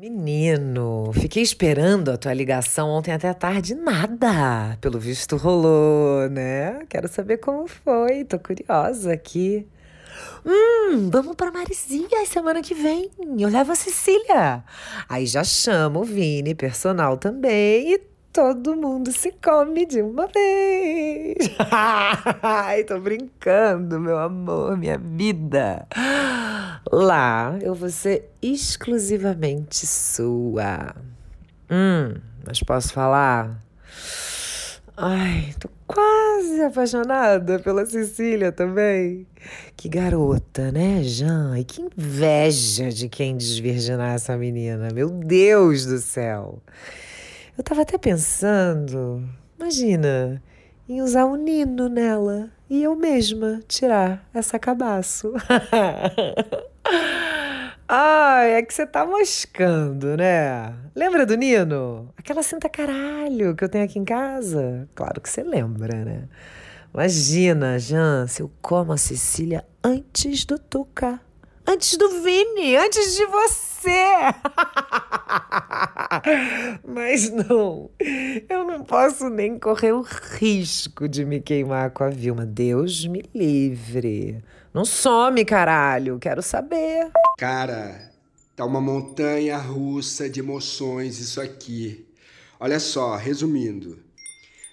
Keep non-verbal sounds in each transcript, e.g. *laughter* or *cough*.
Menino, fiquei esperando a tua ligação ontem até tarde, nada. Pelo visto rolou, né? Quero saber como foi, tô curiosa aqui. Hum, vamos pra Marizinha semana que vem. Eu levo a Cecília. Aí já chamo o Vini, personal também, e todo mundo se come de uma vez. *laughs* Ai, tô brincando, meu amor, minha vida. Lá eu vou ser exclusivamente sua. Hum, mas posso falar? Ai, tô quase apaixonada pela Cecília também. Que garota, né, Jean? E que inveja de quem desvirginar essa menina. Meu Deus do céu. Eu tava até pensando, imagina, em usar um nino nela e eu mesma tirar essa cabaço. *laughs* Ai, é que você tá moscando, né? Lembra do Nino? Aquela cinta caralho que eu tenho aqui em casa? Claro que você lembra, né? Imagina, Jan, se eu como a Cecília antes do Tuca. Antes do Vini, antes de você. *laughs* Mas não, eu não posso nem correr o risco de me queimar com a Vilma. Deus me livre. Não some, caralho. Quero saber. Cara, tá uma montanha russa de emoções isso aqui. Olha só, resumindo.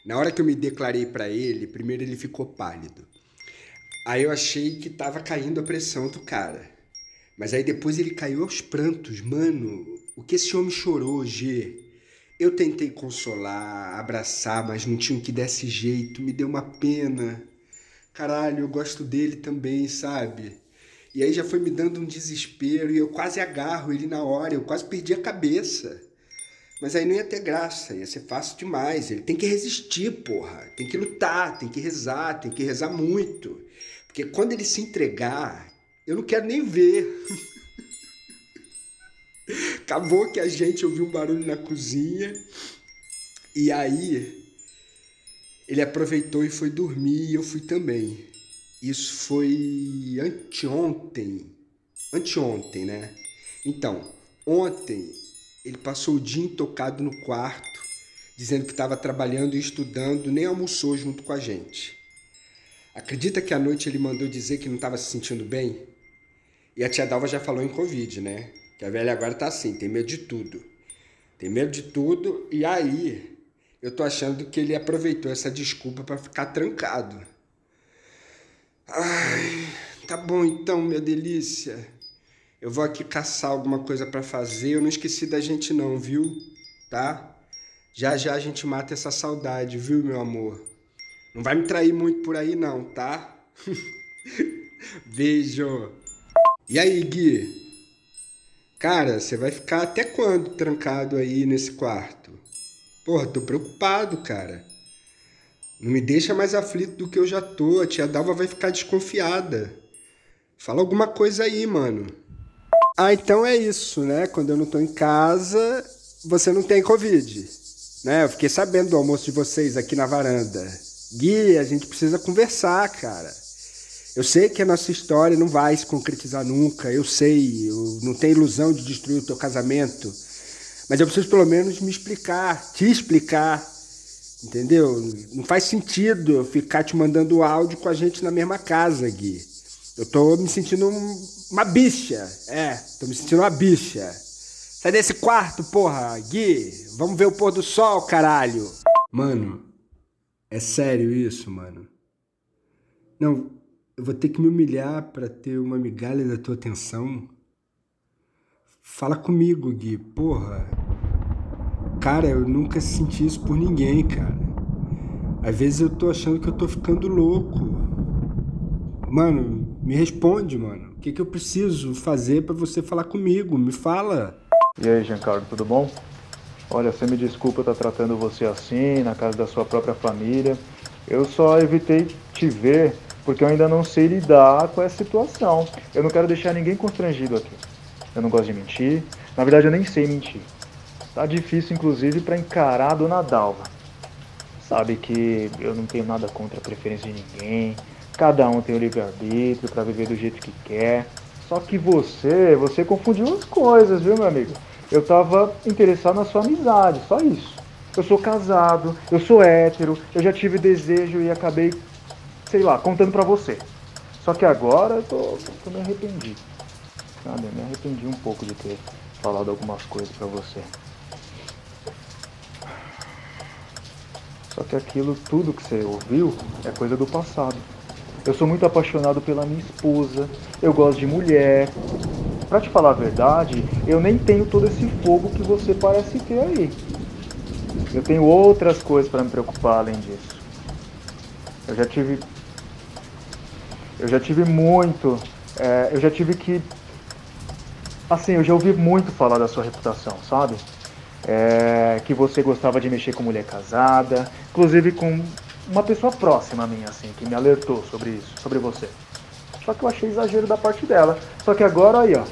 Na hora que eu me declarei para ele, primeiro ele ficou pálido. Aí eu achei que tava caindo a pressão do cara. Mas aí depois ele caiu aos prantos. Mano, o que esse homem chorou, G? Eu tentei consolar, abraçar, mas não tinha um que desse jeito. Me deu uma pena. Caralho, eu gosto dele também, sabe? E aí já foi me dando um desespero e eu quase agarro ele na hora. Eu quase perdi a cabeça. Mas aí não ia ter graça, ia ser fácil demais. Ele tem que resistir, porra. Tem que lutar, tem que rezar, tem que rezar muito. Porque quando ele se entregar, eu não quero nem ver. Acabou que a gente ouviu um barulho na cozinha. E aí ele aproveitou e foi dormir e eu fui também. Isso foi anteontem. Anteontem, né? Então, ontem ele passou o dia intocado no quarto, dizendo que estava trabalhando e estudando, nem almoçou junto com a gente. Acredita que à noite ele mandou dizer que não estava se sentindo bem? E a tia Dalva já falou em Covid, né? Que a velha agora tá assim, tem medo de tudo. Tem medo de tudo e aí eu tô achando que ele aproveitou essa desculpa para ficar trancado. Ai, tá bom então, minha delícia. Eu vou aqui caçar alguma coisa para fazer. Eu não esqueci da gente não, viu? Tá? Já já a gente mata essa saudade, viu, meu amor? Não vai me trair muito por aí não, tá? *laughs* Beijo. E aí, Gui? Cara, você vai ficar até quando trancado aí nesse quarto? Porra, tô preocupado, cara. Não me deixa mais aflito do que eu já tô. A tia Dalva vai ficar desconfiada. Fala alguma coisa aí, mano. Ah, então é isso, né? Quando eu não tô em casa, você não tem Covid. Né? Eu fiquei sabendo do almoço de vocês aqui na varanda. Gui, a gente precisa conversar, cara. Eu sei que a nossa história não vai se concretizar nunca, eu sei, eu não tenho ilusão de destruir o teu casamento, mas eu preciso pelo menos me explicar, te explicar, entendeu? Não faz sentido eu ficar te mandando áudio com a gente na mesma casa, Gui. Eu tô me sentindo uma bicha, é, tô me sentindo uma bicha. Sai desse quarto, porra, Gui, vamos ver o pôr do sol, caralho. Mano, é sério isso, mano? Não, eu vou ter que me humilhar para ter uma migalha da tua atenção? Fala comigo, Gui, porra. Cara, eu nunca senti isso por ninguém, cara. Às vezes eu tô achando que eu tô ficando louco. Mano, me responde, mano. O que, que eu preciso fazer para você falar comigo? Me fala. E aí, Giancarlo, tudo bom? Olha, você me desculpa estar tratando você assim, na casa da sua própria família. Eu só evitei te ver porque eu ainda não sei lidar com essa situação. Eu não quero deixar ninguém constrangido aqui. Eu não gosto de mentir. Na verdade, eu nem sei mentir. Tá difícil, inclusive, para encarar a dona Dalva. Sabe que eu não tenho nada contra a preferência de ninguém. Cada um tem o livre-arbítrio para viver do jeito que quer. Só que você, você confundiu as coisas, viu, meu amigo? Eu tava interessado na sua amizade, só isso. Eu sou casado, eu sou hétero, eu já tive desejo e acabei, sei lá, contando pra você. Só que agora eu tô, tô me arrependi. Sabe, eu me arrependi um pouco de ter falado algumas coisas pra você. Só que aquilo tudo que você ouviu é coisa do passado. Eu sou muito apaixonado pela minha esposa, eu gosto de mulher. Pra te falar a verdade, eu nem tenho todo esse fogo que você parece ter aí. Eu tenho outras coisas para me preocupar além disso. Eu já tive. Eu já tive muito. É, eu já tive que. Assim, eu já ouvi muito falar da sua reputação, sabe? É, que você gostava de mexer com mulher casada, inclusive com uma pessoa próxima a mim, assim, que me alertou sobre isso, sobre você. Só que eu achei exagero da parte dela. Só que agora aí, ó.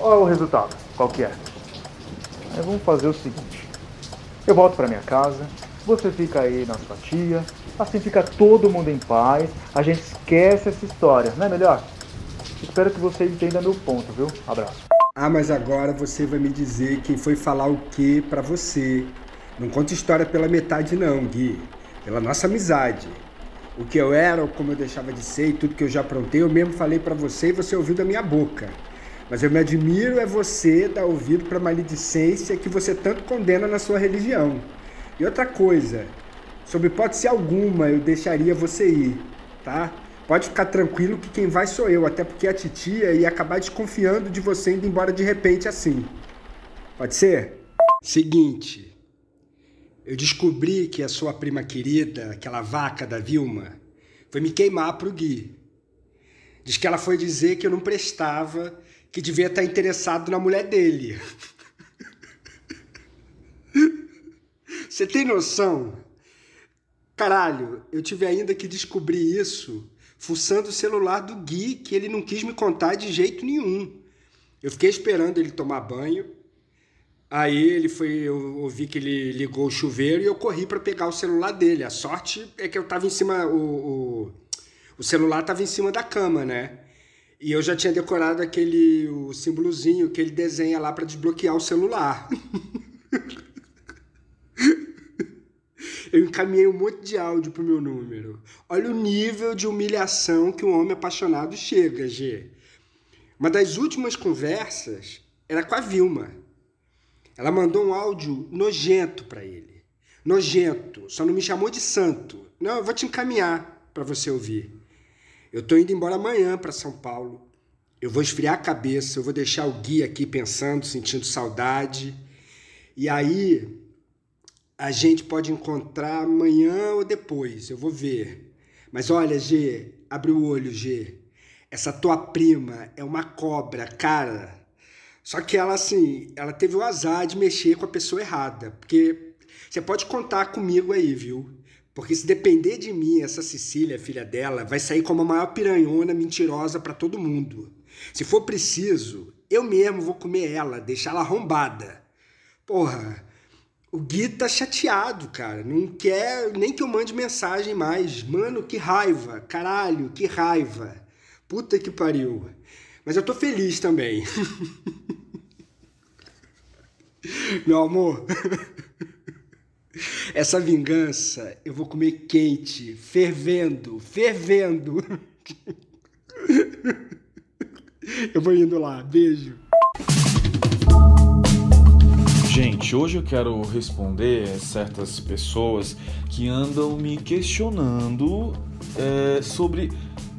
Olha o resultado. Qual que é? Aí vamos fazer o seguinte. Eu volto para minha casa, você fica aí na sua tia, assim fica todo mundo em paz, a gente esquece essa história, não é melhor? Espero que você entenda meu ponto, viu? Abraço. Ah, mas agora você vai me dizer quem foi falar o que para você. Não conta história pela metade não, Gui. Pela nossa amizade. O que eu era, como eu deixava de ser e tudo que eu já aprontei, eu mesmo falei para você e você ouviu da minha boca. Mas eu me admiro é você dar ouvido para maledicência que você tanto condena na sua religião. E outra coisa, sob hipótese alguma eu deixaria você ir, tá? Pode ficar tranquilo que quem vai sou eu, até porque a titia ia acabar desconfiando de você indo embora de repente assim. Pode ser? Seguinte, eu descobri que a sua prima querida, aquela vaca da Vilma, foi me queimar pro Gui. Diz que ela foi dizer que eu não prestava que devia estar interessado na mulher dele. *laughs* Você tem noção? Caralho, eu tive ainda que descobrir isso fuçando o celular do Gui, que ele não quis me contar de jeito nenhum. Eu fiquei esperando ele tomar banho. Aí ele foi, eu ouvi que ele ligou o chuveiro e eu corri para pegar o celular dele. A sorte é que eu tava em cima, o, o, o celular tava em cima da cama, né? E eu já tinha decorado aquele o símbolozinho que ele desenha lá para desbloquear o celular. *laughs* eu encaminhei um monte de áudio pro meu número. Olha o nível de humilhação que um homem apaixonado chega, G. Uma das últimas conversas era com a Vilma. Ela mandou um áudio nojento para ele. Nojento, só não me chamou de santo. Não, eu vou te encaminhar para você ouvir. Eu tô indo embora amanhã para São Paulo. Eu vou esfriar a cabeça, eu vou deixar o guia aqui pensando, sentindo saudade. E aí a gente pode encontrar amanhã ou depois, eu vou ver. Mas olha, G, abre o olho, G. Essa tua prima é uma cobra, cara. Só que ela, assim, ela teve o azar de mexer com a pessoa errada. Porque você pode contar comigo aí, viu? Porque se depender de mim, essa Cecília, filha dela, vai sair como a maior piranhona mentirosa para todo mundo. Se for preciso, eu mesmo vou comer ela, deixar ela arrombada. Porra, o Gui tá chateado, cara. Não quer nem que eu mande mensagem mais. Mano, que raiva. Caralho, que raiva. Puta que pariu. Mas eu tô feliz também. *laughs* Meu amor. *laughs* Essa vingança eu vou comer quente, fervendo, fervendo. *laughs* Eu vou indo lá, beijo. Gente, hoje eu quero responder certas pessoas que andam me questionando é, sobre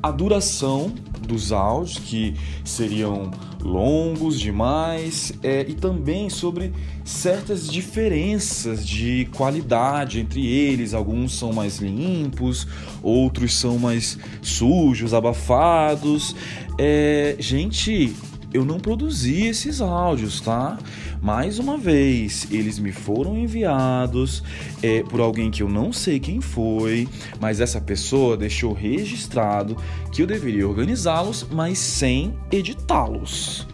a duração dos áudios, que seriam longos demais, é, e também sobre certas diferenças de qualidade entre eles. Alguns são mais limpos, outros são mais sujos, abafados. É, gente, eu não produzi esses áudios, tá? Mais uma vez, eles me foram enviados é, por alguém que eu não sei quem foi, mas essa pessoa deixou registrado que eu deveria organizá-los, mas sem editá-los,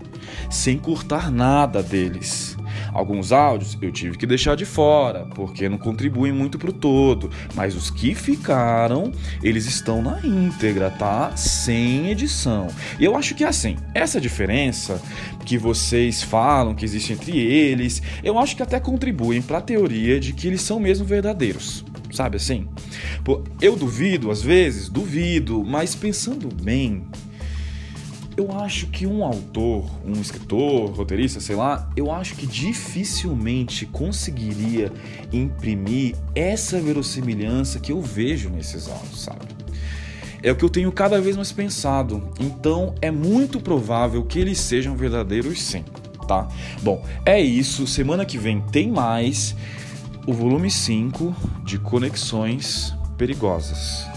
sem cortar nada deles. Alguns áudios eu tive que deixar de fora, porque não contribuem muito pro todo, mas os que ficaram, eles estão na íntegra, tá? Sem edição. E eu acho que é assim, essa diferença que vocês falam que existe entre eles, eu acho que até contribuem para a teoria de que eles são mesmo verdadeiros sabe assim? Pô, eu duvido, às vezes, duvido, mas pensando bem, eu acho que um autor, um escritor, roteirista, sei lá, eu acho que dificilmente conseguiria imprimir essa verossimilhança que eu vejo nesses áudios, sabe? É o que eu tenho cada vez mais pensado. Então é muito provável que eles sejam verdadeiros sim, tá? Bom, é isso. Semana que vem tem mais o volume 5 de Conexões Perigosas.